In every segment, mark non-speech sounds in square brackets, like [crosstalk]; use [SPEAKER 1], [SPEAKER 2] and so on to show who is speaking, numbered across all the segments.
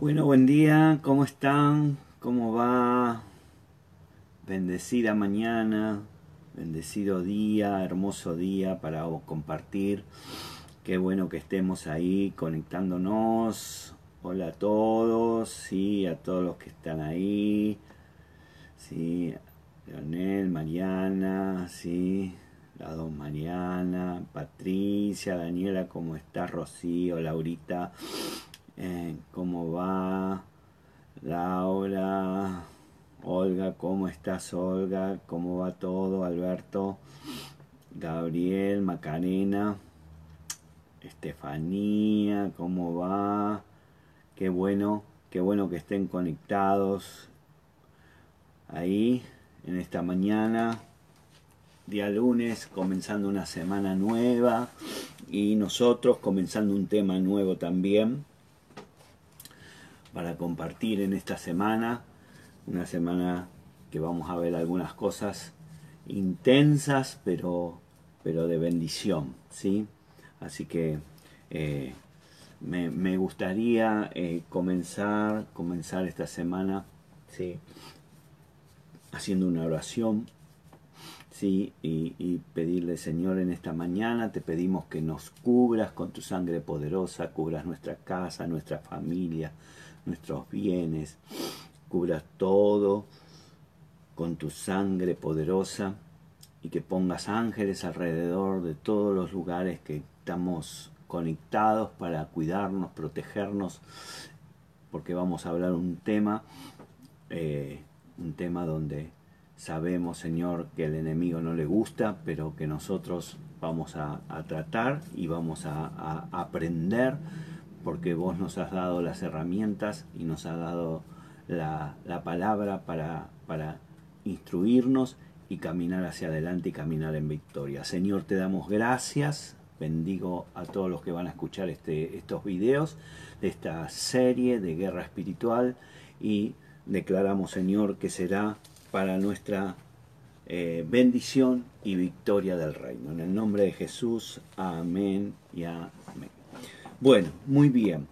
[SPEAKER 1] Bueno, buen día, ¿cómo están? ¿Cómo va? Bendecida mañana, bendecido día, hermoso día para compartir. Qué bueno que estemos ahí conectándonos. Hola a todos, sí, a todos los que están ahí. Sí, Leonel, Mariana, sí, Mariana, Patricia, Daniela, ¿cómo está? Rocío, Laurita. Eh, ¿Cómo va? Laura, Olga, ¿cómo estás Olga? ¿Cómo va todo? Alberto, Gabriel, Macarena, Estefanía, ¿cómo va? Qué bueno, qué bueno que estén conectados ahí en esta mañana, día lunes, comenzando una semana nueva y nosotros comenzando un tema nuevo también para compartir en esta semana. Una semana que vamos a ver algunas cosas intensas, pero, pero de bendición, ¿sí? Así que eh, me, gustaría eh, comenzar, comenzar esta semana, ¿sí? Haciendo una oración, ¿sí? Y pedirle, Señor, en esta mañana te pedimos que nos cubras con tu sangre poderosa, cubras nuestra casa, nuestra familia, nuestros bienes, cubras todo con tu sangre poderosa y que pongas ángeles alrededor de todos los lugares que estamos conectados para cuidarnos, protegernos, porque vamos a hablar un tema, eh, un tema donde sabemos, Señor, que el enemigo no le gusta, pero que nosotros vamos a, tratar y vamos a aprender porque vos nos has dado las herramientas y nos has dado la, palabra para, instruirnos y caminar hacia adelante y caminar en victoria. Señor, te damos gracias. Bendigo a todos los que van a escuchar este, estos videos de esta serie de guerra espiritual y declaramos, Señor, que será para nuestra eh, bendición y victoria del reino. En el nombre de Jesús, amén y amén. Bueno, muy bien.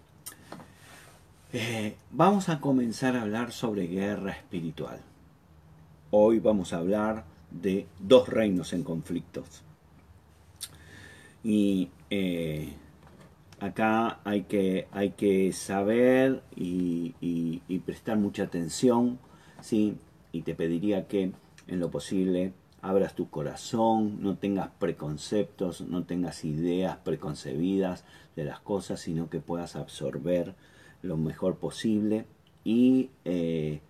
[SPEAKER 1] Eh, vamos a comenzar a hablar sobre guerra espiritual. Hoy vamos a hablar de dos reinos en conflictos. Y eh, acá hay que, hay que saber y, y, prestar mucha atención, ¿sí? Y te pediría que en lo posible abras tu corazón, no tengas preconceptos, no tengas ideas preconcebidas de las cosas, sino que puedas absorber lo mejor posible. Y eh,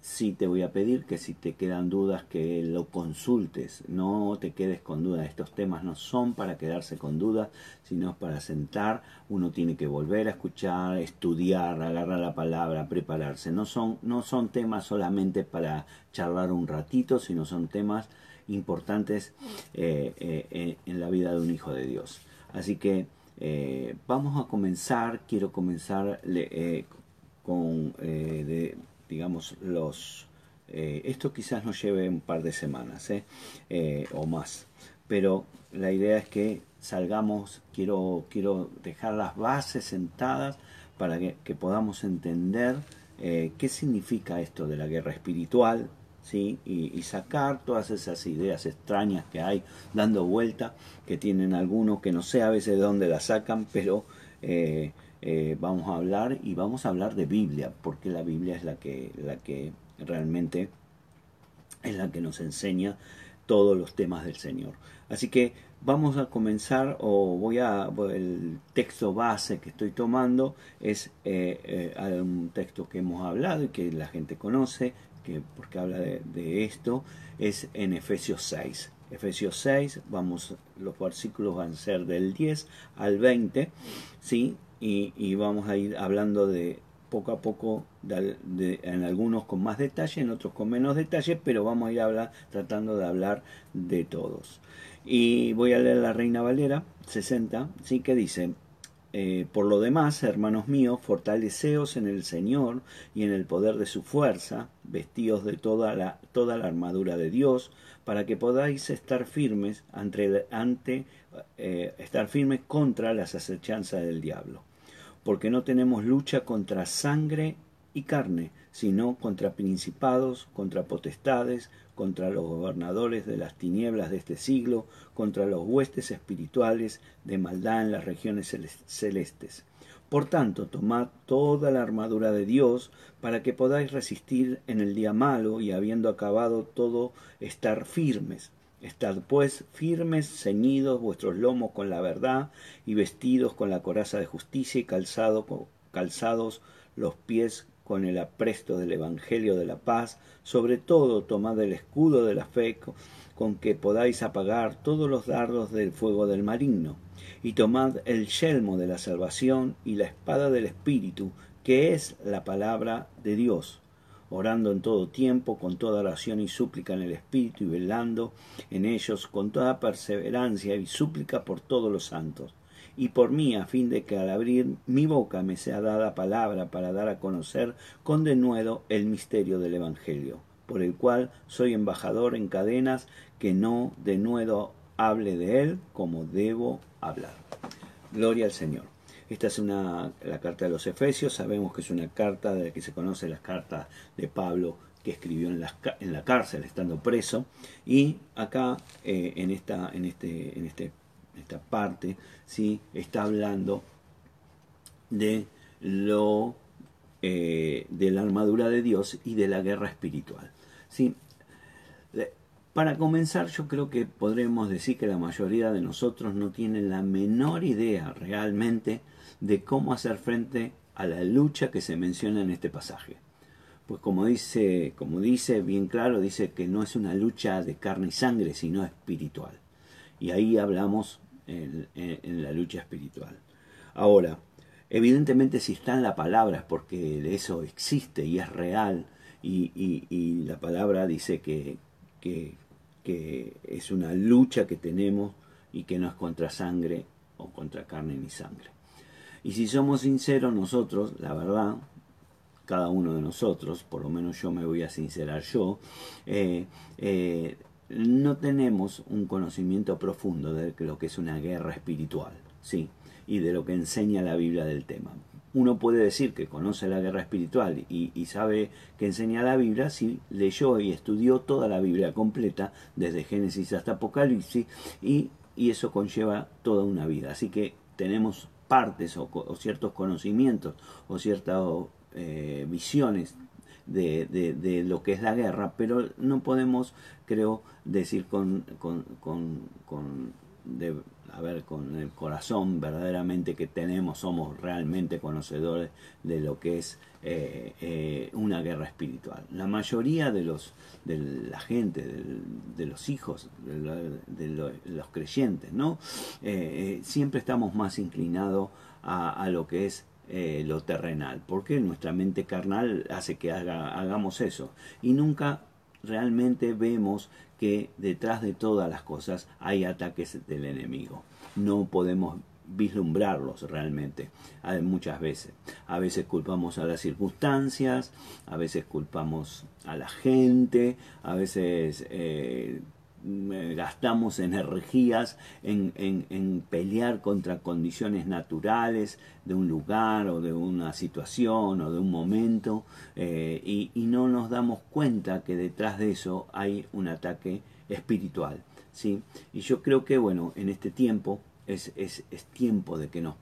[SPEAKER 1] sí te voy a pedir que si te quedan dudas que lo consultes, no te quedes con dudas. Estos temas no son para quedarse con dudas, sino para sentar. Uno tiene que volver a escuchar, estudiar, agarrar la palabra, prepararse. No son, no son temas solamente para charlar un ratito, sino son temas importantes eh, eh, en la vida de un hijo de Dios. Así que eh, vamos a comenzar, quiero comenzar con, digamos, los... esto quizás nos lleve un par de semanas o más, pero la idea es que salgamos, quiero, quiero dejar las bases sentadas para que podamos entender qué significa esto de la guerra espiritual, y, sacar todas esas ideas extrañas que hay dando vuelta, que tienen algunos que no sé a veces de dónde las sacan, pero eh, eh, vamos a hablar y vamos a hablar de Biblia, porque la Biblia es la que, la que realmente es la que nos enseña todos los temas del Señor. Así que vamos a comenzar, o voy a, el texto base que estoy tomando es eh, un texto que hemos hablado y que la gente conoce, porque habla de, esto, es en Efesios 6. Efesios 6, vamos, los versículos van a ser del 10 al 20, ¿sí? Y, vamos a ir hablando de poco a poco, en algunos con más detalle, en otros con menos detalle, pero vamos a ir hablar, tratando de hablar de todos. Y voy a leer la Reina Valera 60, ¿sí? que dice, eh, por lo demás, hermanos míos, fortaleceos en el Señor y en el poder de su fuerza, vestidos de toda la, toda la armadura de Dios, para que podáis estar firmes ante, ante eh, estar firmes contra las acechanzas del diablo. porque no tenemos lucha contra sangre y carne, sino contra principados, contra potestades, contra los gobernadores de las tinieblas de este siglo, contra los huestes espirituales de maldad en las regiones celestes. Por tanto, tomad toda la armadura de Dios para que podáis resistir en el día malo y habiendo acabado todo, estar firmes. Estad pues firmes, ceñidos vuestros lomos con la verdad y vestidos con la coraza de justicia y calzado, calzados los pies con el apresto del Evangelio de la paz, sobre todo tomad el escudo de la fe con que podáis apagar todos los dardos del fuego del maligno, y tomad el yelmo de la salvación y la espada del Espíritu, que es la palabra de Dios, orando en todo tiempo, con toda oración y súplica en el Espíritu, y velando en ellos con toda perseverancia y súplica por todos los santos y por mí, a fin de que al abrir mi boca me sea dada palabra para dar a conocer con denuedo el misterio del Evangelio, por el cual soy embajador en cadenas, que no denuedo hable de él como debo hablar. Gloria al Señor. Esta es una, la carta de los Efesios, sabemos que es una carta de la que se conoce las cartas de Pablo que escribió en la, en la cárcel estando preso y acá eh, en, esta, en, este, en este esta parte, ¿sí? está hablando de lo eh, de la armadura de Dios y de la guerra espiritual. ¿sí? Para comenzar, yo creo que podremos decir que la mayoría de nosotros no tienen la menor idea realmente de cómo hacer frente a la lucha que se menciona en este pasaje. Pues como dice, como dice bien claro, dice que no es una lucha de carne y sangre, sino espiritual. Y ahí hablamos en, la lucha espiritual. Ahora, evidentemente si está en la palabra es porque eso existe y es real y, la palabra dice que, es una lucha que tenemos y que no es contra sangre o contra carne ni sangre. Y si somos sinceros nosotros, la verdad, cada uno de nosotros, por lo menos yo me voy a sincerar yo, eh, eh, no tenemos un conocimiento profundo de lo que es una guerra espiritual, ¿sí? Y de lo que enseña la Biblia del tema. Uno puede decir que conoce la guerra espiritual y, sabe que enseña la Biblia si leyó y estudió toda la Biblia completa, desde Génesis hasta Apocalipsis, y, eso conlleva toda una vida. Así que tenemos partes o, ciertos conocimientos o ciertas eh, visiones de, de, lo que es la guerra, pero no podemos, creo, decir con, con, con, con de, a ver, con el corazón verdaderamente que tenemos, somos realmente conocedores de lo que es eh, eh, una guerra espiritual. La mayoría de los de la gente, de, los hijos, de, los creyentes, ¿no? Eh, siempre estamos más inclinados a, a lo que es eh, lo terrenal, porque nuestra mente carnal hace que hagamos eso y nunca realmente vemos que detrás de todas las cosas hay ataques del enemigo. No podemos vislumbrarlos realmente muchas veces. A veces culpamos a las circunstancias, a veces culpamos a la gente, a veces eh, gastamos energías en, pelear contra condiciones naturales de un lugar o de una situación o de un momento eh, y, no nos damos cuenta que detrás de eso hay un ataque espiritual. ¿sí? Y yo creo que bueno, en este tiempo es, es, es tiempo de que nos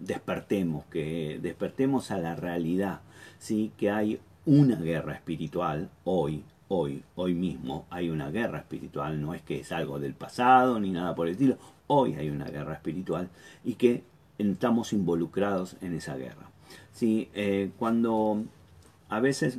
[SPEAKER 1] despertemos, que despertemos a la realidad, ¿sí? que hay una guerra espiritual hoy, hoy, hoy mismo hay una guerra espiritual, no es que es algo del pasado ni nada por el estilo, hoy hay una guerra espiritual y que estamos involucrados en esa guerra. ¿Sí? Eh, cuando a veces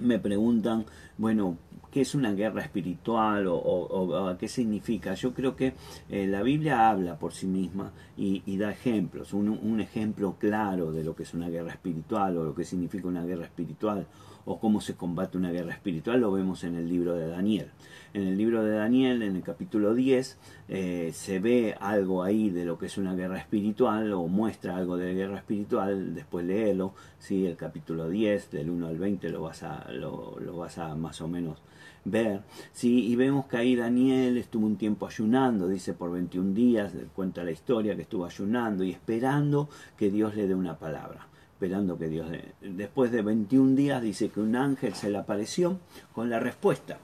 [SPEAKER 1] me preguntan, bueno, ¿qué es una guerra espiritual o, qué significa? Yo creo que eh, la Biblia habla por sí misma y, da ejemplos. Un, un, ejemplo claro de lo que es una guerra espiritual o lo que significa una guerra espiritual o cómo se combate una guerra espiritual lo vemos en el libro de Daniel. En el libro de Daniel, en el capítulo 10, eh, se ve algo ahí de lo que es una guerra espiritual o muestra algo de guerra espiritual, después léelo, ¿sí? el capítulo 10, del 1 al 20 lo vas a, lo, lo vas a más o menos ver, ¿sí? y vemos que ahí Daniel estuvo un tiempo ayunando, dice por 21 días, cuenta la historia que estuvo ayunando y esperando que Dios le dé una palabra esperando que Dios. Después de 21 días dice que un ángel se le apareció con la respuesta.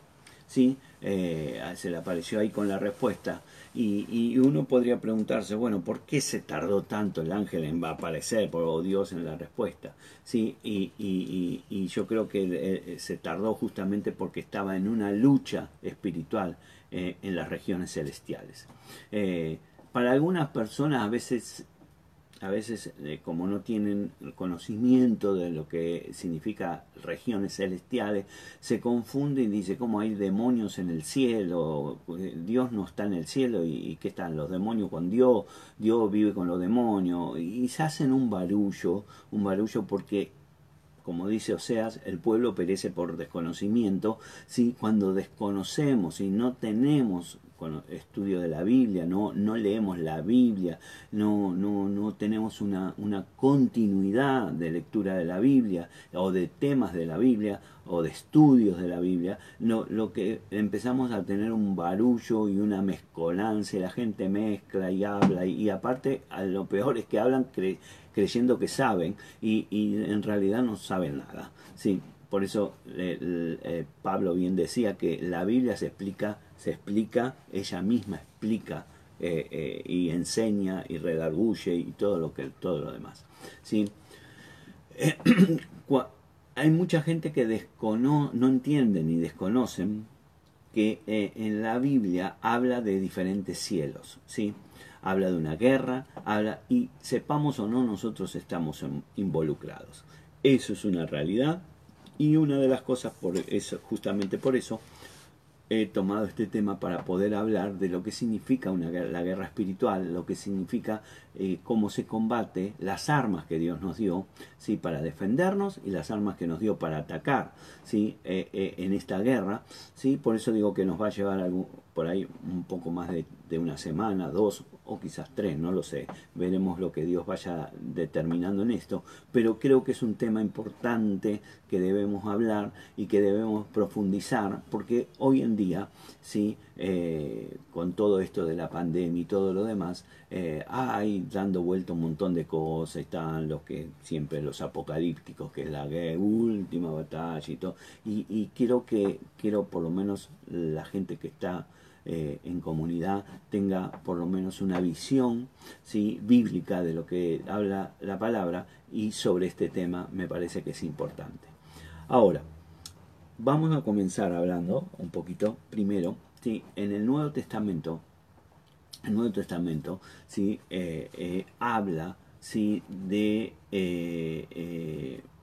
[SPEAKER 1] ¿sí? Eh, se le apareció ahí con la respuesta. Y, uno podría preguntarse, bueno, ¿por qué se tardó tanto el ángel en aparecer, por Dios en la respuesta? ¿Sí? Y, yo creo que eh, se tardó justamente porque estaba en una lucha espiritual eh, en las regiones celestiales. para algunas personas a veces a veces eh, como no tienen conocimiento de lo que significa regiones celestiales, se confunden y dice cómo hay demonios en el cielo, Dios no está en el cielo y, qué están los demonios con Dios, Dios vive con los demonios. Y se hacen un barullo, un barullo porque como dice Oseas, el pueblo perece por desconocimiento, ¿sí? cuando desconocemos y no tenemos estudio de la Biblia, no, no leemos la Biblia, no, no, no tenemos una, una continuidad de lectura de la Biblia o de temas de la Biblia o de estudios de la Biblia, no, lo que empezamos a tener un barullo y una mezcolanza, la gente mezcla y habla y, aparte a lo peor es que hablan creyendo que saben y, y, en realidad no saben nada. Sí, por eso eh, Pablo bien decía que la Biblia se explica se explica, ella misma explica eh, eh, y enseña y redarguye y todo lo, que, todo lo demás. ¿sí? [clears throat] hay mucha gente que descono, no entiende ni desconocen que eh, en la Biblia habla de diferentes cielos, ¿sí? habla de una guerra, habla y sepamos o no nosotros estamos involucrados. Eso es una realidad y una de las cosas por eso, justamente por eso he tomado este tema para poder hablar de lo que significa una, la guerra espiritual, lo que significa eh, cómo se combate, las armas que Dios nos dio ¿sí? para defendernos y las armas que nos dio para atacar ¿sí? Eh, eh, en esta guerra. ¿sí? Por eso digo que nos va a llevar algún, por ahí un poco más de, de una semana, dos o quizás tres, no lo sé. Veremos lo que Dios vaya determinando en esto. Pero creo que es un tema importante que debemos hablar y que debemos profundizar, porque hoy en día, sí, eh, con todo esto de la pandemia y todo lo demás, eh, hay dando vuelta un montón de cosas, están los que siempre los apocalípticos, que es la última batalla y todo, y, y quiero que, quiero por lo menos la gente que está eh, en comunidad tenga por lo menos una visión ¿sí? bíblica de lo que habla la palabra y sobre este tema me parece que es importante. Ahora, vamos a comenzar hablando un poquito primero, ¿sí? en el Nuevo Testamento, el Nuevo Testamento ¿sí? Eh, eh, habla ¿sí? de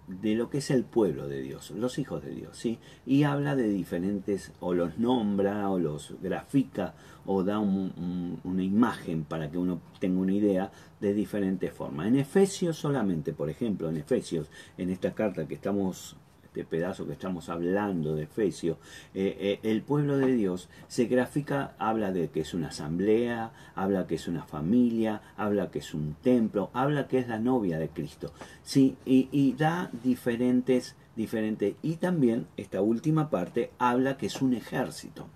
[SPEAKER 1] de lo que es el pueblo de Dios, los hijos de Dios, ¿sí? Y habla de diferentes, o los nombra, o los grafica, o da una imagen para que uno tenga una idea de diferentes formas. En Efesios solamente, por ejemplo, en Efesios, en esta carta que estamos este pedazo que estamos hablando de Efesios, eh, eh, el pueblo de Dios se grafica, habla de que es una asamblea, habla que es una familia, habla que es un templo, habla que es la novia de Cristo. Sí, y, da diferentes, diferentes, y también esta última parte habla que es un ejército.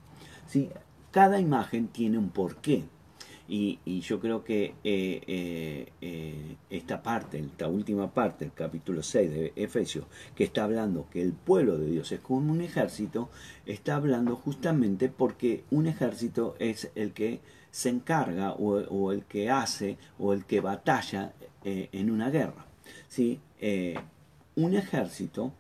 [SPEAKER 1] ¿sí? Cada imagen tiene un porqué. Y, yo creo que eh, eh, eh, esta parte, esta última parte, el capítulo 6 de Efesios, que está hablando que el pueblo de Dios es como un ejército, está hablando justamente porque un ejército es el que se encarga o, el que hace o el que batalla en una guerra. ¿sí? un ejército,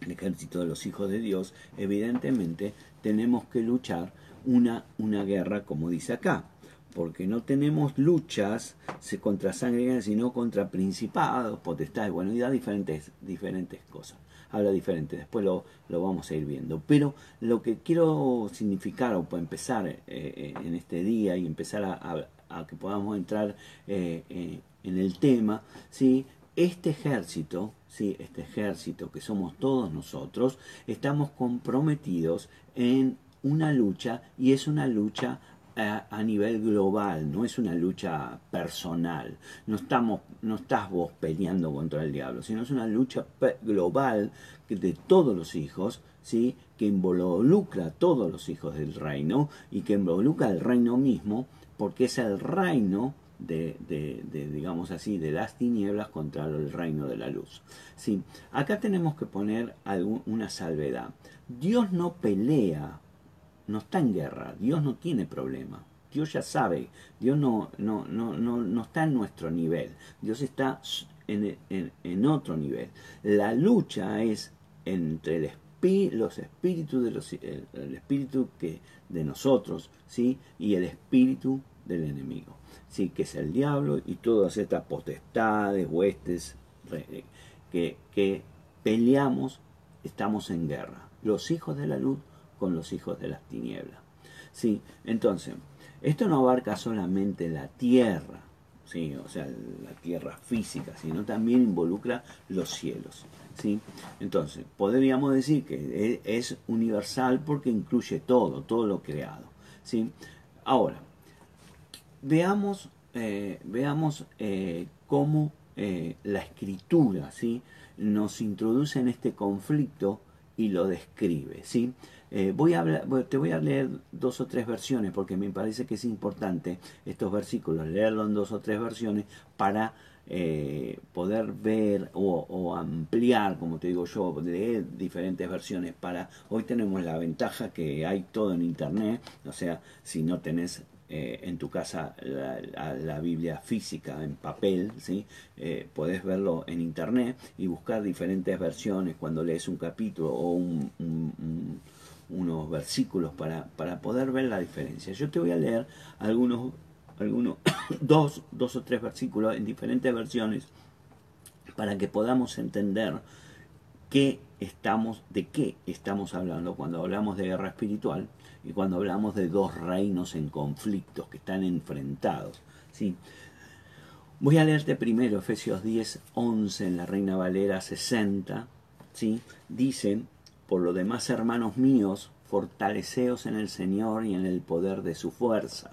[SPEAKER 1] el ejército de los hijos de Dios, evidentemente tenemos que luchar una, una guerra como dice acá porque no tenemos luchas contra sangre, sino contra principados, potestades, bueno, y da diferentes, diferentes cosas. Habla diferente, después lo, lo, vamos a ir viendo. Pero lo que quiero significar, o para empezar eh, eh, en este día y empezar a, que podamos entrar eh, en el tema, ¿sí? este ejército, ¿sí? este ejército que somos todos nosotros, estamos comprometidos en una lucha y es una lucha a, nivel global, no es una lucha personal. No, estamos, no estás vos peleando contra el diablo, sino es una lucha global de todos los hijos, ¿sí? que involucra a todos los hijos del reino y que involucra al reino mismo, porque es el reino de, digamos así, de las tinieblas contra el reino de la luz. ¿sí? Acá tenemos que poner una salvedad. Dios no pelea no está en guerra, Dios no tiene problema. Dios ya sabe, Dios no, no, no, no, está en nuestro nivel, Dios está en, otro nivel. La lucha es entre el los espíritus de los, el, espíritu que, de nosotros ¿sí? y el espíritu del enemigo, ¿sí? que es el diablo y todas estas potestades, huestes que, que peleamos, estamos en guerra. Los hijos de la luz con los hijos de las tinieblas. ¿Sí? Entonces, esto no abarca solamente la tierra, ¿sí? o sea, la tierra física, sino también involucra los cielos. ¿sí? Entonces, podríamos decir que e, es universal porque incluye todo, todo lo creado. ¿sí? Ahora, veamos, eh, veamos eh, cómo eh, la escritura ¿sí? nos introduce en este conflicto y lo describe. ¿sí? Eh, voy a te voy a leer dos o tres versiones porque me parece que es importante estos versículos, leerlo en dos o tres versiones para eh, poder ver o, ampliar, como te digo yo, leer diferentes versiones para... Hoy tenemos la ventaja que hay todo en internet, o sea, si no tenés eh, en tu casa la, Biblia física en papel, ¿sí? podés verlo en internet y buscar diferentes versiones cuando lees un capítulo o un unos versículos para, para poder ver la diferencia. Yo te voy a leer algunos, algunos [coughs] dos, dos o tres versículos en diferentes versiones para que podamos entender qué estamos, de qué estamos hablando cuando hablamos de guerra espiritual y cuando hablamos de dos reinos en conflictos que están enfrentados. ¿sí? Voy a leerte primero Efesios 10, 11 en la Reina Valera 60. ¿sí? Dice, por lo demás, hermanos míos, fortaleceos en el Señor y en el poder de su fuerza.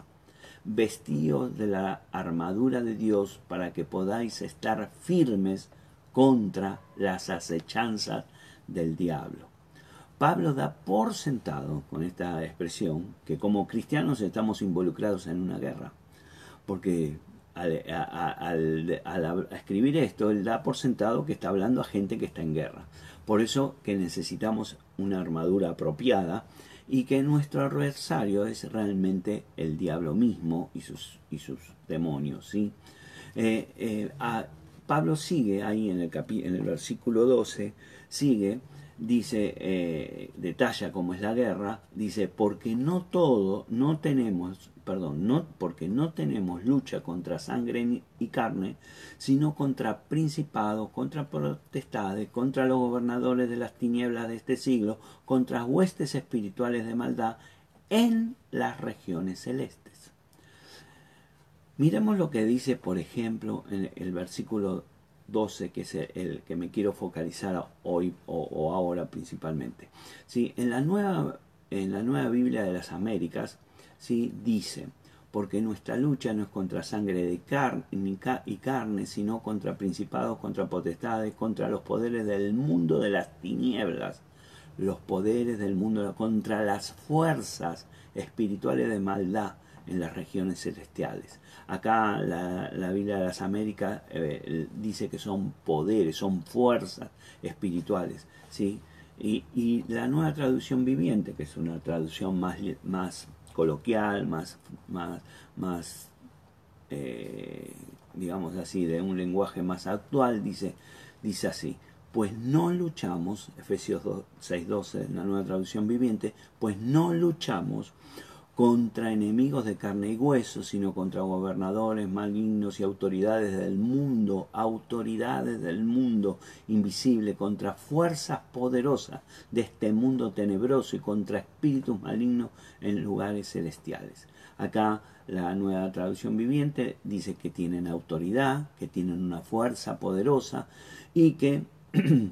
[SPEAKER 1] Vestíos de la armadura de Dios para que podáis estar firmes contra las acechanzas del diablo. Pablo da por sentado con esta expresión que como cristianos estamos involucrados en una guerra, porque al, escribir esto, él da por sentado que está hablando a gente que está en guerra. Por eso que necesitamos una armadura apropiada y que nuestro adversario es realmente el diablo mismo y sus, y sus demonios. ¿sí? Eh, eh, Pablo sigue ahí en el, en el versículo 12, sigue, dice, eh, detalla cómo es la guerra, dice, porque no todo, no tenemos perdón, no, porque no tenemos lucha contra sangre y carne, sino contra principados, contra potestades, contra los gobernadores de las tinieblas de este siglo, contra huestes espirituales de maldad en las regiones celestes. Miremos lo que dice, por ejemplo, en el versículo 12, que es el que me quiero focalizar hoy o, ahora principalmente. ¿Sí? En, la nueva, en la nueva Biblia de las Américas, ¿sí? dice, porque nuestra lucha no es contra sangre de y carne, sino contra principados, contra potestades, contra los poderes del mundo de las tinieblas, los poderes del mundo, contra las fuerzas espirituales de maldad en las regiones celestiales. Acá la, Biblia de las Américas eh, dice que son poderes, son fuerzas espirituales, ¿sí? Y, y, la nueva traducción viviente, que es una traducción más, más coloquial, más, más, más eh, digamos así, de un lenguaje más actual, dice, dice así, pues no luchamos, Efesios 6.12 en la nueva traducción viviente, pues no luchamos contra enemigos de carne y hueso, sino contra gobernadores malignos y autoridades del mundo, autoridades del mundo invisible, contra fuerzas poderosas de este mundo tenebroso y contra espíritus malignos en lugares celestiales. Acá la nueva traducción viviente dice que tienen autoridad, que tienen una fuerza poderosa y que [clears throat]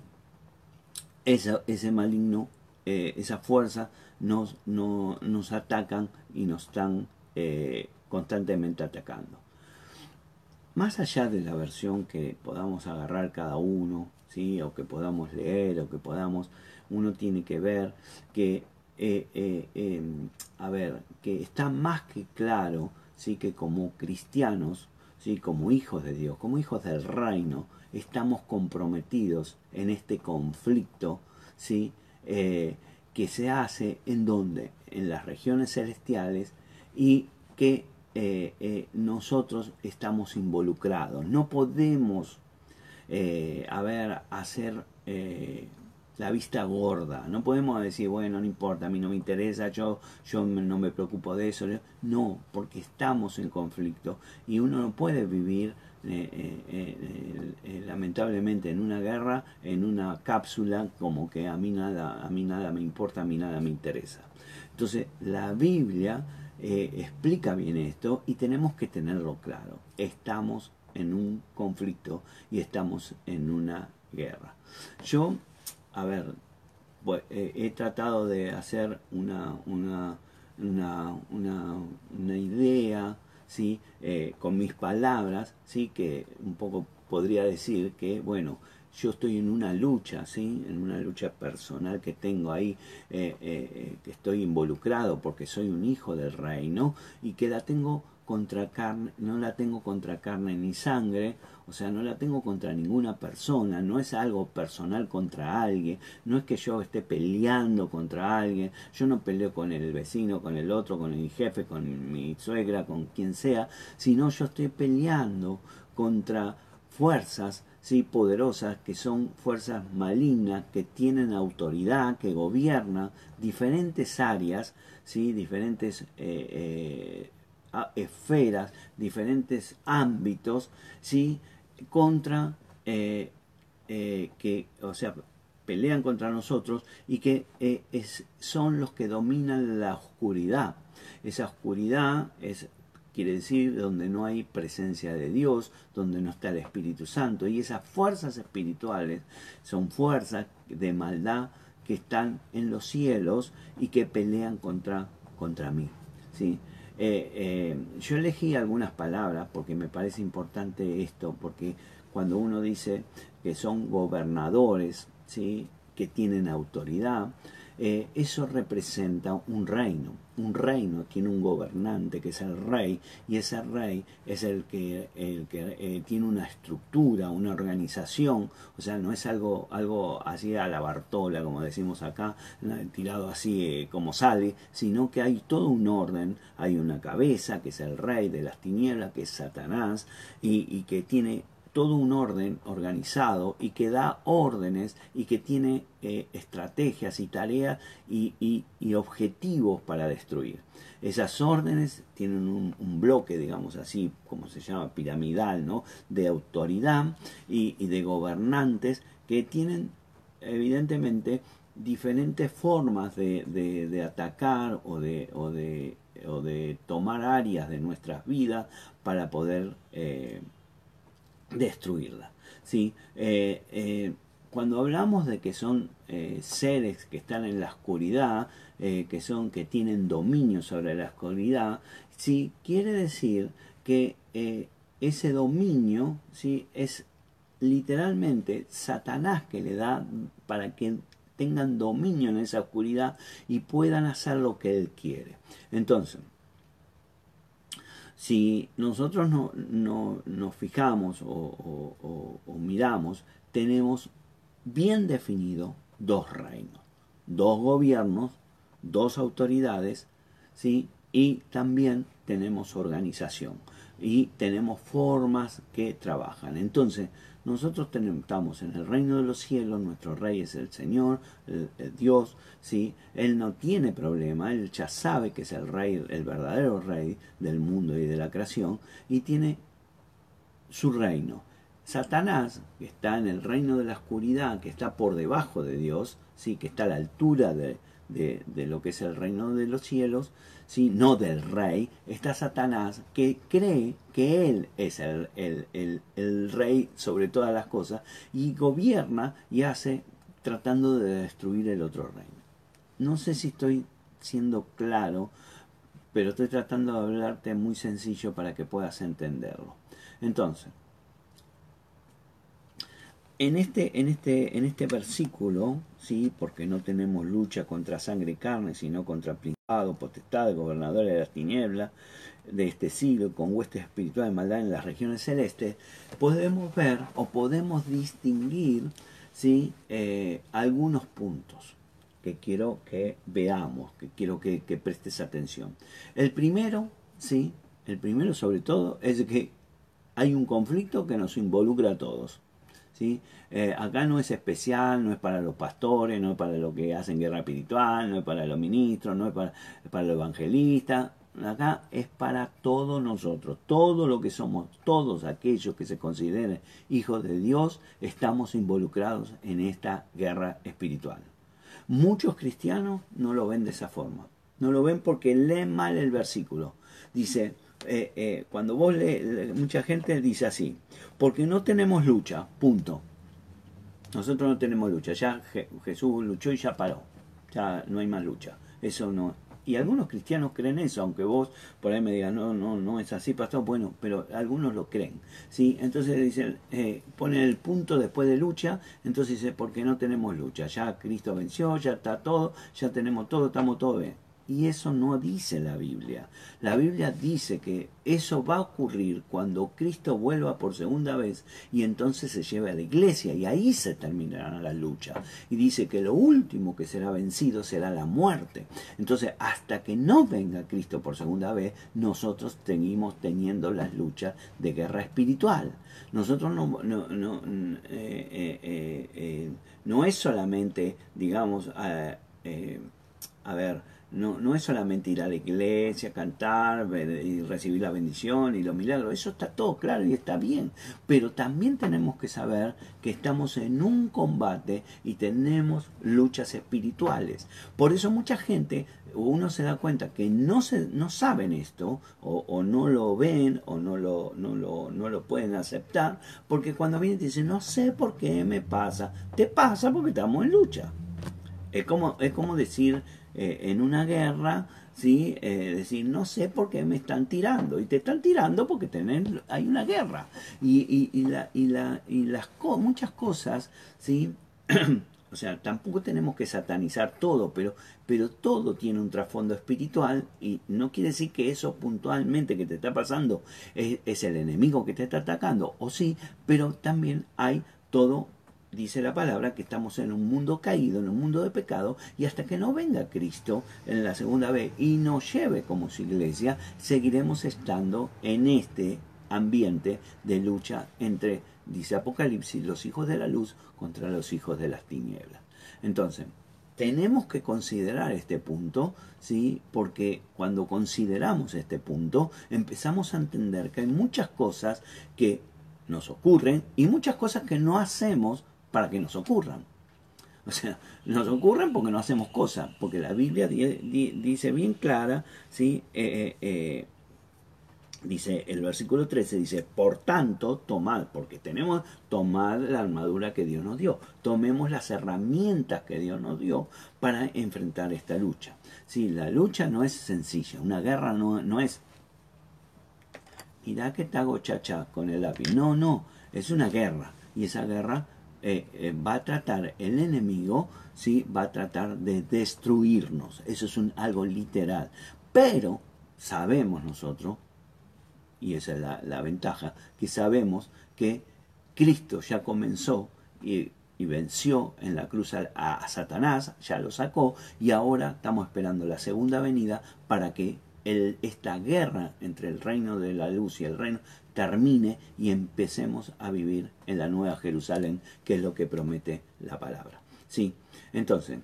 [SPEAKER 1] ese maligno, eh, esa fuerza nos, nos atacan y nos están eh, constantemente atacando. Más allá de la versión que podamos agarrar cada uno, ¿sí? o que podamos leer, o que podamos, uno tiene que ver que, eh, em, a ver, que está más que claro, ¿sí? que como cristianos, ¿sí? como hijos de Dios, como hijos del reino, estamos comprometidos en este conflicto, ¿sí? Eh, que se hace en donde, en las regiones celestiales y que eh, eh, nosotros estamos involucrados. No podemos, a hacer la vista gorda. No podemos decir, bueno, no importa, a mí no me interesa, yo, yo no me preocupo de eso. No, porque estamos en conflicto y uno no puede vivir lamentablemente en una guerra, en una cápsula, como que a mí nada, a mí nada me importa, a mí nada me interesa. Entonces, la Biblia explica bien esto y tenemos que tenerlo claro. Estamos en un conflicto y estamos en una guerra. Yo, a ver, he tratado de hacer una, una, una, una idea ¿sí? Eh, con mis palabras, ¿sí? que un poco podría decir que, bueno, yo estoy en una lucha, ¿sí? en una lucha personal que tengo ahí, eh, eh, que estoy involucrado porque soy un hijo del reino y que la tengo contra carne, no la tengo contra carne ni sangre, o sea, no la tengo contra ninguna persona, no es algo personal contra alguien, no es que yo esté peleando contra alguien, yo no peleo con el vecino, con el otro, con mi jefe, con mi suegra, con quien sea, sino yo estoy peleando contra fuerzas ¿sí? poderosas que son fuerzas malignas, que tienen autoridad, que gobiernan diferentes áreas, ¿sí? diferentes eh, eh, esferas, diferentes ámbitos, ¿sí? contra, eh, eh, que, o sea, pelean contra nosotros y que eh, es, son los que dominan la oscuridad. Esa oscuridad es, quiere decir donde no hay presencia de Dios, donde no está el Espíritu Santo. Y esas fuerzas espirituales son fuerzas de maldad que están en los cielos y que pelean contra, contra mí. ¿sí? Eh, eh, yo elegí algunas palabras porque me parece importante esto, porque cuando uno dice que son gobernadores, ¿sí? que tienen autoridad, eh, eso representa un reino. Un reino tiene un gobernante que es el rey y ese rey es el que, el que eh, tiene una estructura, una organización, o sea, no es algo, algo así a la Bartola, como decimos acá, tirado así eh, como sale, sino que hay todo un orden, hay una cabeza que es el rey de las tinieblas, que es Satanás, y, y que tiene todo un orden organizado y que da órdenes y que tiene eh, estrategias y tareas y, objetivos para destruir. Esas órdenes tienen un, bloque, digamos así, como se llama, piramidal, ¿no? de autoridad y, de gobernantes que tienen evidentemente diferentes formas de, atacar o de, o, de, o de tomar áreas de nuestras vidas para poder eh, destruirla. ¿sí? Eh, eh, cuando hablamos de que son eh, seres que están en la oscuridad, que son que tienen dominio sobre la oscuridad, sí quiere decir que ese dominio ¿sí? es literalmente Satanás que le da para que tengan dominio en esa oscuridad y puedan hacer lo que él quiere. Entonces, si nosotros no, nos fijamos o, miramos, tenemos bien definido dos reinos, dos gobiernos, dos autoridades, ¿sí? y también tenemos organización y tenemos formas que trabajan. Entonces, nosotros tenemos, estamos en el reino de los cielos, nuestro rey es el Señor, Dios, ¿sí? Él no tiene problema, Él ya sabe que es el rey, el verdadero rey del mundo y de la creación, y tiene su reino. Satanás, que está en el reino de la oscuridad, que está por debajo de Dios, ¿sí? que está a la altura de, de, lo que es el reino de los cielos, ¿sí? no del rey, está Satanás que cree que él es el, el, rey sobre todas las cosas y gobierna y hace tratando de destruir el otro reino. No sé si estoy siendo claro, pero estoy tratando de hablarte muy sencillo para que puedas entenderlo. Entonces, en este, en este, en este versículo, sí, porque no tenemos lucha contra sangre y carne, sino contra principados, potestades, gobernadores de las tinieblas de este siglo, con huestes espirituales de maldad en las regiones celestes, podemos ver o podemos distinguir ¿sí? Eh, algunos puntos que quiero que veamos, que quiero que, que, prestes atención. El primero, ¿sí? el primero sobre todo, es que hay un conflicto que nos involucra a todos. ¿Sí? Eh, acá no es especial, no es para los pastores, no es para los que hacen guerra espiritual, no es para los ministros, no es para, para los evangelistas. Acá es para todos nosotros, todo lo que somos, todos aquellos que se consideren hijos de Dios, estamos involucrados en esta guerra espiritual. Muchos cristianos no lo ven de esa forma, no lo ven porque leen mal el versículo. Dice, eh, eh, cuando vos lees, mucha gente dice así, porque no tenemos lucha, punto. Nosotros no tenemos lucha, ya Jesús luchó y ya paró, ya no hay más lucha. Eso no. Y algunos cristianos creen eso, aunque vos por ahí me digas, no, no, no es así, pastor, bueno, pero algunos lo creen. ¿sí? Entonces dicen, eh, ponen el punto después de lucha, entonces dice, porque no tenemos lucha, ya Cristo venció, ya está todo, ya tenemos todo, estamos todo bien. Y eso no dice la Biblia. La Biblia dice que eso va a ocurrir cuando Cristo vuelva por segunda vez y entonces se lleve a la iglesia y ahí se terminará la lucha. Y dice que lo último que será vencido será la muerte. Entonces, hasta que no venga Cristo por segunda vez, nosotros seguimos teniendo las luchas de guerra espiritual. Nosotros no, no, no, eh, eh, eh, no es solamente, digamos, a ver, no, no es solamente ir a la iglesia, cantar y recibir la bendición y los milagros, eso está todo claro y está bien, pero también tenemos que saber que estamos en un combate y tenemos luchas espirituales. Por eso mucha gente, uno se da cuenta que no, se, no saben esto, o, no lo ven, o no lo, no, lo, no lo pueden aceptar, porque cuando vienen y dicen, no sé por qué me pasa, te pasa porque estamos en lucha. Es como, es como decir, eh, en una guerra, ¿sí? Eh, decir, no sé por qué me están tirando. Y te están tirando porque tienen, hay una guerra. Y, y, la, y, la, y las muchas cosas, ¿sí? [clears throat] o sea, tampoco tenemos que satanizar todo, pero, pero todo tiene un trasfondo espiritual y no quiere decir que eso puntualmente que te está pasando es, es el enemigo que te está atacando, o sí, pero también hay todo dice la palabra que estamos en un mundo caído, en un mundo de pecado, y hasta que no venga Cristo en la segunda vez y nos lleve como su iglesia, seguiremos estando en este ambiente de lucha entre, dice Apocalipsis, los hijos de la luz contra los hijos de las tinieblas. Entonces, tenemos que considerar este punto, ¿sí? Porque cuando consideramos este punto, empezamos a entender que hay muchas cosas que nos ocurren y muchas cosas que no hacemos para que nos ocurran. O sea, nos ocurren porque no hacemos cosas, porque la Biblia dice bien clara, ¿sí? Eh, eh, eh, dice el versículo 13, dice, por tanto, tomad, porque tenemos, tomar la armadura que Dios nos dio, tomemos las herramientas que Dios nos dio para enfrentar esta lucha. Sí, la lucha no es sencilla, una guerra no, no es, mira que te hago chacha con el lápiz, no, no, es una guerra, y esa guerra eh, eh, va a tratar, el enemigo, ¿sí? va a tratar de destruirnos. Eso es un, algo literal. Pero sabemos nosotros, y esa es la, ventaja, que sabemos que Cristo ya comenzó y, venció en la cruz a, Satanás, ya lo sacó, y ahora estamos esperando la segunda venida para que esta guerra entre el reino de la luz y el reino termine y empecemos a vivir en la nueva Jerusalén, que es lo que promete la palabra. ¿Sí? Entonces,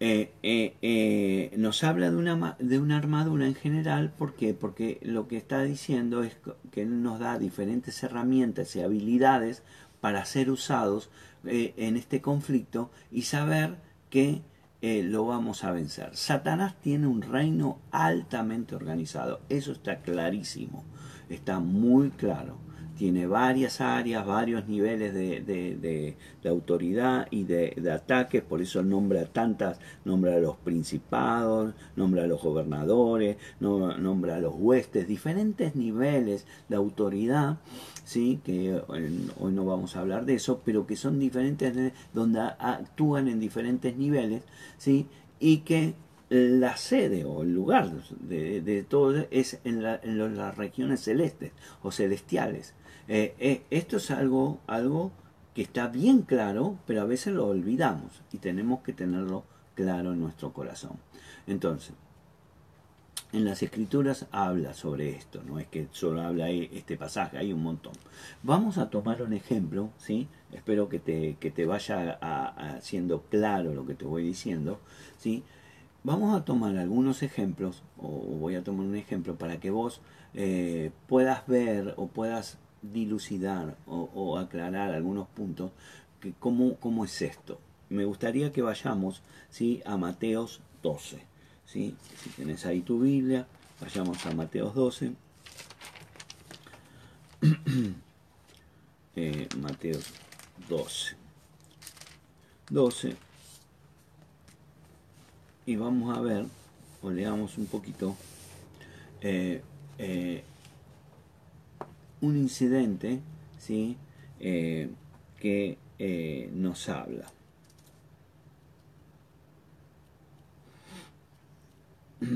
[SPEAKER 1] eh, eh, eh, nos habla de una, de una armadura en general, ¿por qué? Porque lo que está diciendo es que nos da diferentes herramientas y habilidades para ser usados en este conflicto y saber que eh, lo vamos a vencer. Satanás tiene un reino altamente organizado, eso está clarísimo, está muy claro tiene varias áreas, varios niveles de, autoridad y de, ataques, por eso nombra tantas, nombra a los principados, nombra a los gobernadores, nombra a los huestes, diferentes niveles de autoridad, ¿sí? que hoy no vamos a hablar de eso, pero que son diferentes, donde actúan en diferentes niveles, ¿sí? y que la sede o el lugar de, todo es en, en, las regiones celestes o celestiales. Eh, eh, esto es algo, algo que está bien claro, pero a veces lo olvidamos y tenemos que tenerlo claro en nuestro corazón. Entonces, en las escrituras habla sobre esto, no es que solo habla este pasaje, hay un montón. Vamos a tomar un ejemplo, ¿sí? Espero que te, que te vaya haciendo claro lo que te voy diciendo, ¿sí? Vamos a tomar algunos ejemplos, o voy a tomar un ejemplo para que vos eh, puedas ver o puedas dilucidar o, aclarar algunos puntos, que cómo, cómo, es esto. Me gustaría que vayamos ¿sí? a Mateos 12. ¿sí? Si tienes ahí tu Biblia, vayamos a Mateos 12. [clears throat] eh, Mateos 12. 12. Y vamos a ver, o leamos un poquito, eh, eh, un incidente ¿sí? Eh, que eh, nos habla. [clears throat]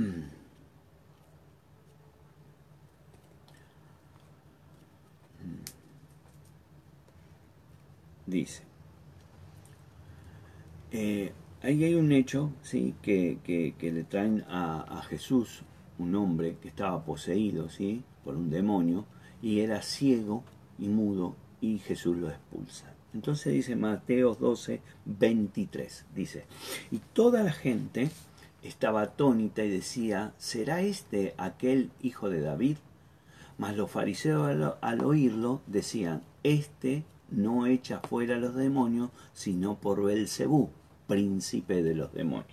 [SPEAKER 1] Dice, eh, ahí hay un hecho ¿sí? que, le traen a, a, Jesús, un hombre que estaba poseído ¿sí? por un demonio, y era ciego y mudo y Jesús lo expulsa. Entonces dice Mateo 12, 23, dice, y toda la gente estaba atónita y decía, ¿será este aquel hijo de David? Mas los fariseos al, oírlo decían, este no echa fuera a los demonios, sino por Belcebú, príncipe de los demonios.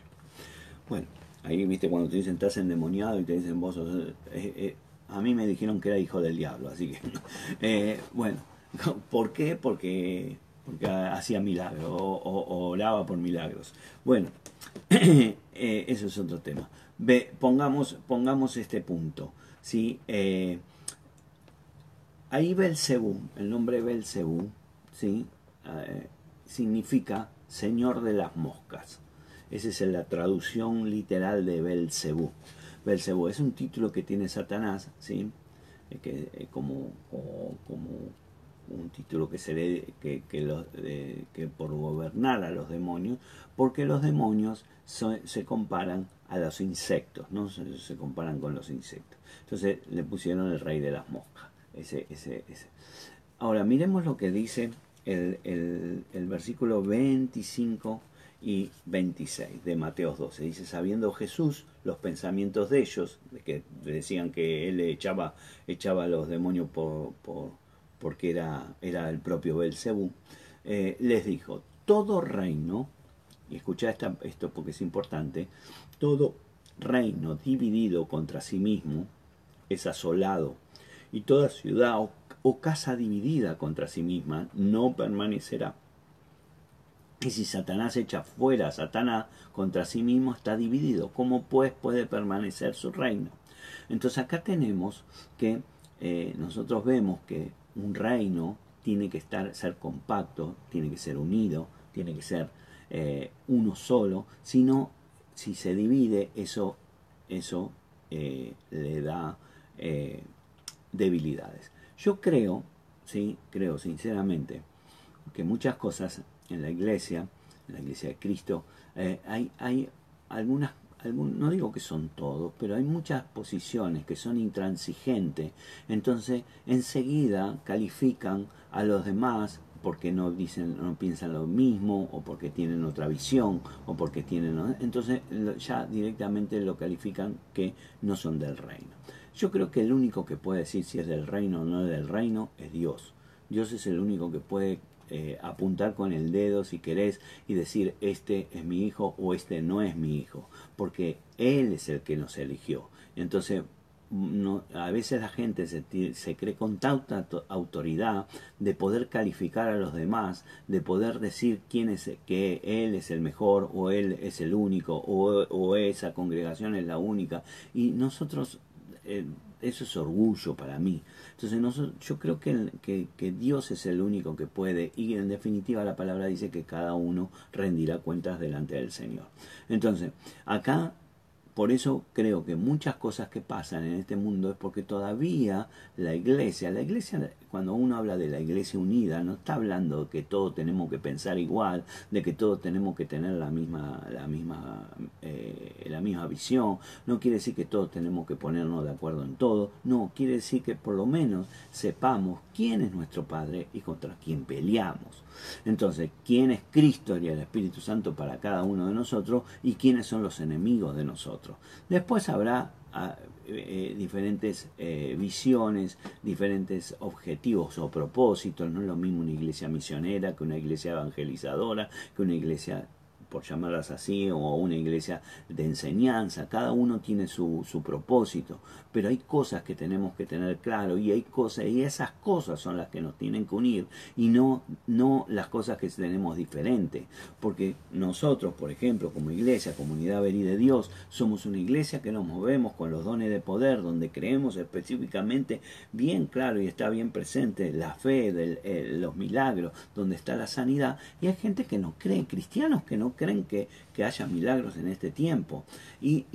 [SPEAKER 1] Bueno, ahí viste cuando te dicen estás endemoniado y te dicen vos eh, eh, a mí me dijeron que era hijo del diablo, así que, [laughs] eh, bueno, [laughs] ¿por qué? Porque, porque hacía milagros o, oraba por milagros. Bueno, [clears throat] eh, eso es otro tema. Ve, pongamos, pongamos este punto. ¿sí? Eh, ahí Belcebú, el nombre Belcebú, ¿sí? significa Señor de las moscas. Esa es la traducción literal de Belcebú. Belcebú. Es un título que tiene Satanás, ¿sí? Eh, que, eh, como, como un título que se lee que, que, por gobernar a los demonios, porque los demonios se comparan a los insectos, ¿no? Se, comparan con los insectos. Entonces le pusieron el rey de las moscas. Ese, ese, ese. Ahora, miremos lo que dice el, el versículo 25 y 26 de Mateos 12. Dice, sabiendo Jesús los pensamientos de ellos, de que decían que él echaba, echaba a los demonios por, por, porque era, era el propio Belcebú, eh, les dijo, todo reino, y escucha esto porque es importante, todo reino dividido contra sí mismo es asolado, y toda ciudad o casa dividida contra sí misma no permanecerá. Y si Satanás echa fuera a Satanás contra sí mismo, está dividido. ¿Cómo pues puede permanecer su reino? Entonces acá tenemos que eh, nosotros vemos que un reino tiene que estar, ser compacto, tiene que ser unido, tiene que ser eh, uno solo, sino si se divide, eso, eso eh, le da debilidades. Yo creo, sí, creo sinceramente, que muchas cosas en la iglesia, en la iglesia de Cristo, eh, hay, hay algunas, no digo que son todos, pero hay muchas posiciones que son intransigentes, entonces enseguida califican a los demás porque no dicen no piensan lo mismo o porque tienen otra visión o porque tienen entonces ya directamente lo califican que no son del reino. Yo creo que el único que puede decir si es del reino o no es del reino es Dios. Dios es el único que puede eh, apuntar con el dedo si querés y decir este es mi hijo o este no es mi hijo, porque Él es el que nos eligió. Entonces, no, a veces la gente se, cree con tanta autoridad de poder calificar a los demás, de poder decir quién es, que él es el mejor o él es el único o, o esa congregación es la única. Y nosotros, eh, eso es orgullo para mí. Entonces yo creo que, que Dios es el único que puede y en definitiva la palabra dice que cada uno rendirá cuentas delante del Señor. Entonces, acá por eso creo que muchas cosas que pasan en este mundo es porque todavía la iglesia, la iglesia, cuando uno habla de la iglesia unida, no está hablando de que todos tenemos que pensar igual, de que todos tenemos que tener la misma, la misma, eh, la misma visión, no quiere decir que todos tenemos que ponernos de acuerdo en todo, no, quiere decir que por lo menos sepamos quién es nuestro Padre y contra quién peleamos. Entonces, ¿quién es Cristo y el Espíritu Santo para cada uno de nosotros y quiénes son los enemigos de nosotros? Después habrá ah, eh, diferentes eh, visiones, diferentes objetivos o propósitos. No es lo mismo una iglesia misionera que una iglesia evangelizadora, que una iglesia por llamarlas así, o una iglesia de enseñanza, cada uno tiene su, su, propósito, pero hay cosas que tenemos que tener claro y hay cosas, y esas cosas son las que nos tienen que unir y no, no las cosas que tenemos diferentes, porque nosotros, por ejemplo, como iglesia, comunidad Verí de Dios, somos una iglesia que nos movemos con los dones de poder, donde creemos específicamente bien claro y está bien presente la fe, de eh, los milagros, donde está la sanidad, y hay gente que no cree, cristianos que no creen que, que haya milagros en este tiempo. Y,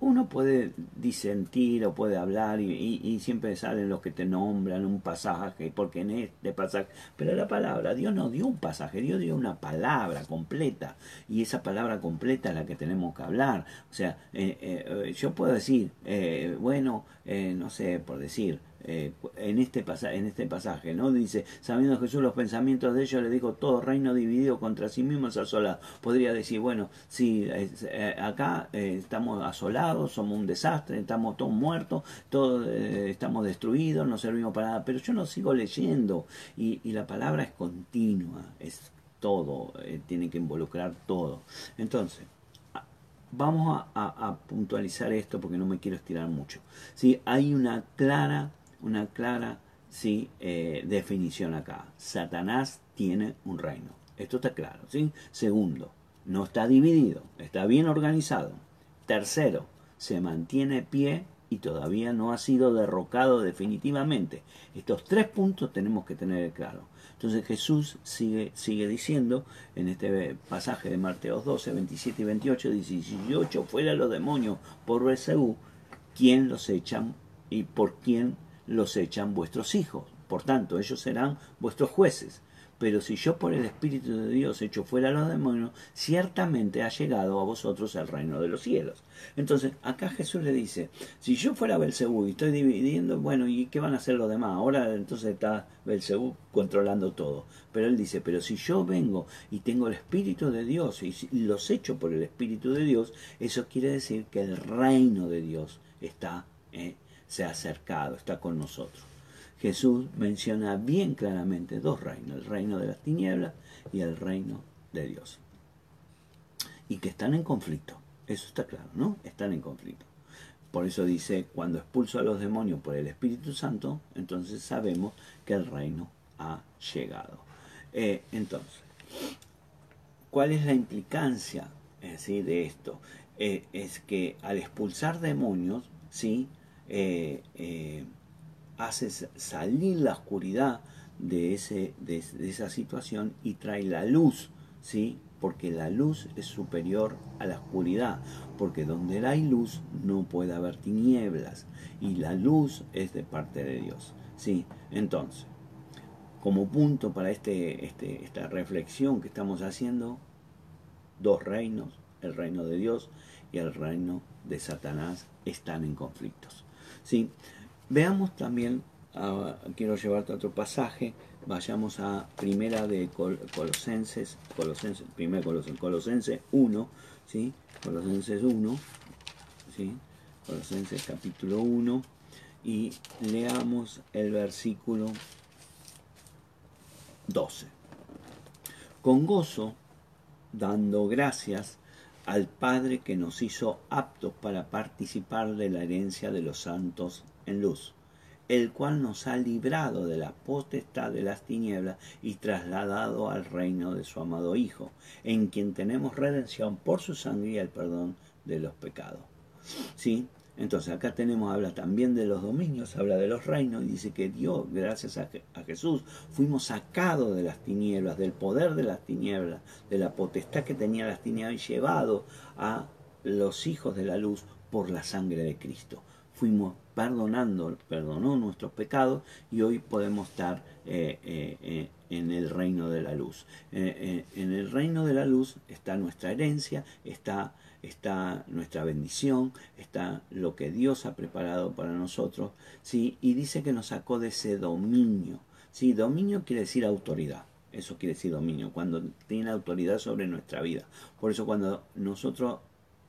[SPEAKER 1] uno puede disentir o puede hablar y, siempre salen los que te nombran un pasaje, porque en este pasaje, pero la palabra, Dios no dio un pasaje, Dios dio una palabra completa y esa palabra completa es la que tenemos que hablar. O sea, eh, eh, yo puedo decir, eh, bueno, no sé, por decir, eh, en, este pasaje, en este pasaje, ¿no? Dice, sabiendo Jesús los pensamientos de ellos, le dijo, todo reino dividido contra sí mismo es asolado. Podría decir, bueno, si eh, acá eh, estamos asolados, somos un desastre, estamos todos muertos, todos estamos destruidos, no servimos para nada, pero yo no sigo leyendo y, la palabra es continua, es todo, tiene que involucrar todo. Entonces, vamos a, a, puntualizar esto porque no me quiero estirar mucho. ¿sí? Hay una clara una clara ¿sí? Eh, definición acá. Satanás tiene un reino. Esto está claro. ¿sí? Segundo, no está dividido, está bien organizado. Tercero, se mantiene pie y todavía no ha sido derrocado definitivamente. Estos tres puntos tenemos que tener claro. Entonces Jesús sigue, sigue diciendo en este pasaje de Mateos 12, 27 y 28, 18, fuera los demonios por Beseú, ¿quién los echan y por quién los echan vuestros hijos. Por tanto, ellos serán vuestros jueces. Pero si yo por el Espíritu de Dios echo fuera a los demonios, ciertamente ha llegado a vosotros el reino de los cielos. Entonces, acá Jesús le dice, si yo fuera Belcebú y estoy dividiendo, bueno, ¿y qué van a hacer los demás? Ahora entonces está Belcebú controlando todo. Pero él dice, pero si yo vengo y tengo el Espíritu de Dios y los echo por el Espíritu de Dios, eso quiere decir que el reino de Dios está eh, se ha acercado, está con nosotros. Jesús menciona bien claramente dos reinos, el reino de las tinieblas y el reino de Dios. Y que están en conflicto, eso está claro, ¿no? Están en conflicto. Por eso dice, cuando expulso a los demonios por el Espíritu Santo, entonces sabemos que el reino ha llegado. Eh, entonces, ¿cuál es la implicancia de esto? Eh, es que al expulsar demonios, ¿sí? Eh, eh, hace salir la oscuridad de, ese, de, esa situación y trae la luz, ¿sí? Porque la luz es superior a la oscuridad, porque donde hay luz no puede haber tinieblas y la luz es de parte de Dios, ¿sí? Entonces, como punto para este, este, esta reflexión que estamos haciendo, dos reinos, el reino de Dios y el reino de Satanás, están en conflictos. ¿Sí? Veamos también, ah, quiero llevarte a otro pasaje, vayamos a primera de Colosenses, Colosenses, primera Colosenses, Colosenses 1, ¿sí? Colosenses 1, ¿sí? Colosenses capítulo 1, y leamos el versículo 12. con gozo, dando gracias al Padre que nos hizo aptos para participar de la herencia de los santos en luz, el cual nos ha librado de la potestad de las tinieblas y trasladado al reino de su amado Hijo, en quien tenemos redención por su sangre y el perdón de los pecados. ¿Sí? Entonces acá tenemos, habla también de los dominios, habla de los reinos y dice que Dios, gracias a, Jesús, fuimos sacados de las tinieblas, del poder de las tinieblas, de la potestad que tenía las tinieblas y llevado a los hijos de la luz por la sangre de Cristo. Fuimos perdonando, perdonó nuestros pecados y hoy podemos estar eh, eh, eh, en el reino de la luz. en el reino de la luz está nuestra herencia, está está nuestra bendición, está lo que Dios ha preparado para nosotros, ¿sí? y dice que nos sacó de ese dominio. ¿sí? Dominio quiere decir autoridad, eso quiere decir dominio, cuando tiene autoridad sobre nuestra vida. Por eso cuando nosotros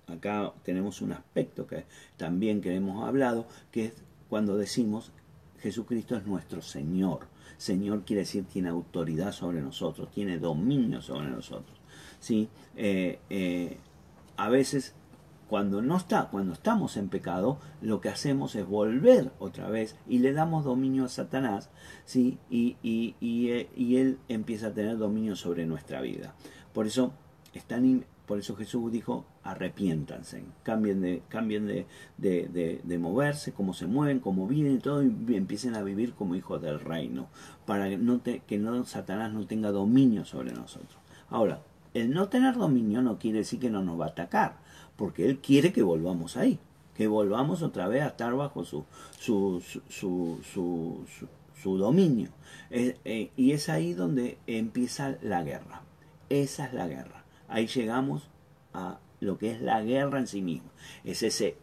[SPEAKER 1] acá tenemos un aspecto que también que hemos hablado, que es cuando decimos Jesucristo es nuestro Señor. Señor quiere decir tiene autoridad sobre nosotros, tiene dominio sobre nosotros. ¿sí? Eh, eh, a veces cuando no está, cuando estamos en pecado, lo que hacemos es volver otra vez y le damos dominio a Satanás, ¿sí? y, y, y, eh, y él empieza a tener dominio sobre nuestra vida. Por eso, están, por eso Jesús dijo, arrepiéntanse, cambien de, cambien de, de, de, moverse, cómo se mueven, cómo viven y todo, y empiecen a vivir como hijos del reino, para no que no, Satanás no tenga dominio sobre nosotros. Ahora, el no tener dominio no quiere decir que no nos va a atacar, porque Él quiere que volvamos ahí, que volvamos otra vez a estar bajo su, su, su, su, su dominio. Eh, y es ahí donde empieza la guerra. Esa es la guerra. Ahí llegamos a lo que es la guerra en sí misma. Es ese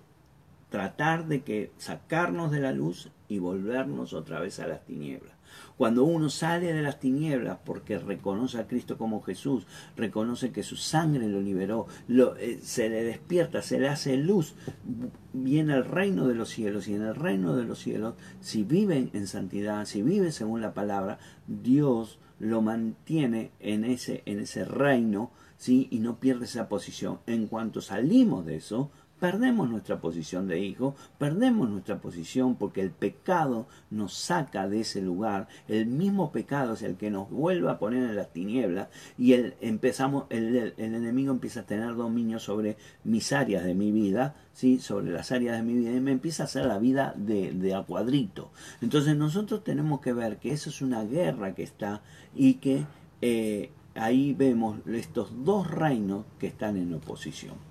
[SPEAKER 1] tratar de que sacarnos de la luz y volvernos otra vez a las tinieblas. Cuando uno sale de las tinieblas porque reconoce a Cristo como Jesús, reconoce que su sangre lo liberó, eh, se le despierta, se le hace luz, viene el reino de los cielos y en el reino de los cielos, si viven en santidad, si viven según la palabra, Dios lo mantiene en ese, en ese reino, ¿sí? y no pierde esa posición. En cuanto salimos de eso, perdemos nuestra posición de hijo, perdemos nuestra posición porque el pecado nos saca de ese lugar, el mismo pecado es el que nos vuelve a poner en las tinieblas y el, empezamos, el, enemigo empieza a tener dominio sobre mis áreas de mi vida, ¿sí? sobre las áreas de mi vida y me empieza a hacer la vida de, de a cuadrito. Entonces nosotros tenemos que ver que eso es una guerra que está y que eh, ahí vemos estos dos reinos que están en oposición.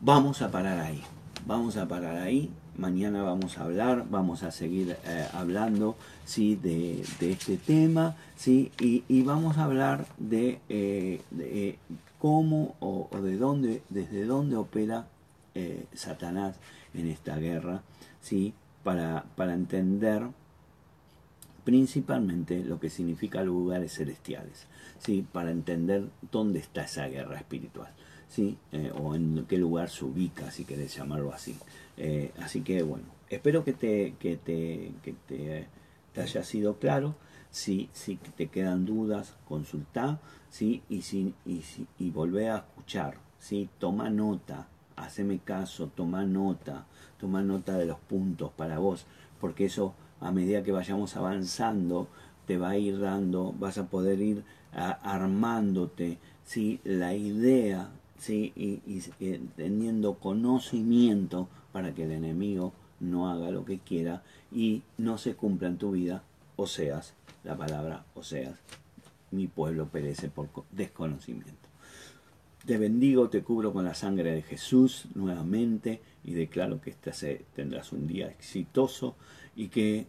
[SPEAKER 1] Vamos a parar ahí. Vamos a parar ahí. Mañana vamos a hablar, vamos a seguir eh, hablando ¿sí? de, este tema ¿sí? y, vamos a hablar de, eh, eh, cómo o, de dónde, desde dónde opera Satanás en esta guerra, ¿sí? para, para entender principalmente lo que significa lugares celestiales, ¿sí? para entender dónde está esa guerra espiritual. ¿Sí? Eh, o en qué lugar se ubica, si querés llamarlo así. Eh, así que bueno, espero que te, que te, que te, haya sido claro. Si, si te quedan dudas, consulta, ¿sí? y, si, y, si, y volvé a escuchar, ¿sí? toma nota, haceme caso, toma nota, toma nota de los puntos para vos, porque eso a medida que vayamos avanzando, te va a ir dando, vas a poder ir armándote ¿sí? la idea ¿sí? y, teniendo conocimiento para que el enemigo no haga lo que quiera y no se cumpla en tu vida, o seas, la palabra o seas, mi pueblo perece por desconocimiento. Te bendigo, te cubro con la sangre de Jesús nuevamente y declaro que este tendrás un día exitoso y que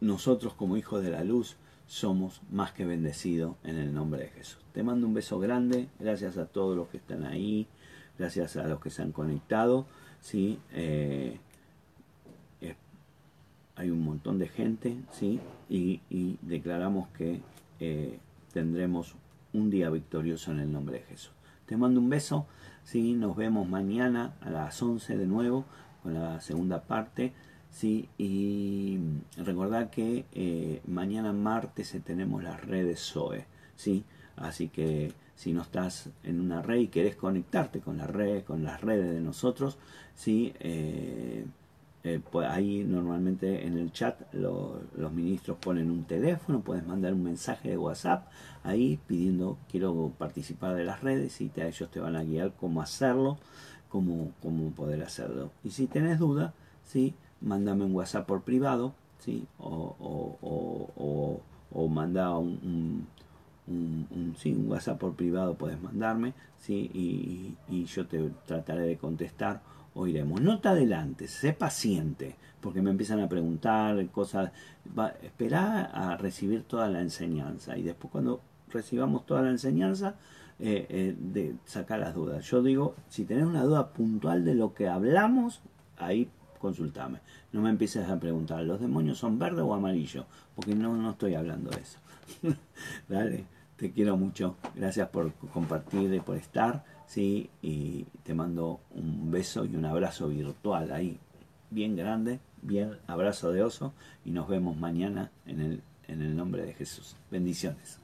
[SPEAKER 1] nosotros como hijos de la luz somos más que bendecidos en el nombre de Jesús. Te mando un beso grande, gracias a todos los que están ahí, gracias a los que se han conectado. ¿sí? Eh, hay un montón de gente ¿sí? y, declaramos que eh, tendremos un día victorioso en el nombre de Jesús. Te mando un beso, ¿sí? nos vemos mañana a las 11 de nuevo con la segunda parte. ¿Sí? Y recordad que eh, mañana martes tenemos las redes SOE, ¿sí? Así que si no estás en una red y querés conectarte con la red, con las redes de nosotros, ¿sí? Eh, eh, pues ahí normalmente en el chat los ministros ponen un teléfono, puedes mandar un mensaje de WhatsApp ahí pidiendo quiero participar de las redes y ellos te van a guiar cómo hacerlo, cómo, cómo poder hacerlo. Y si tenés duda, ¿sí? Mándame un WhatsApp por privado ¿sí? o, o, o, manda un, un, un, WhatsApp por privado, puedes mandarme ¿sí? y, yo te trataré de contestar oiremos. No te adelantes, sé paciente, porque me empiezan a preguntar cosas. Va, esperá a recibir toda la enseñanza y después cuando recibamos toda la enseñanza, eh, eh, de sacar las dudas. Yo digo, si tenés una duda puntual de lo que hablamos, ahí consultame. No me empieces a preguntar, ¿los demonios son verde o amarillo? Porque no, no estoy hablando de eso. [laughs] Dale, te quiero mucho. Gracias por compartir y por estar. ¿sí? Y te mando un beso y un abrazo virtual ahí, bien grande, bien abrazo de oso, y nos vemos mañana en el, en el nombre de Jesús. Bendiciones.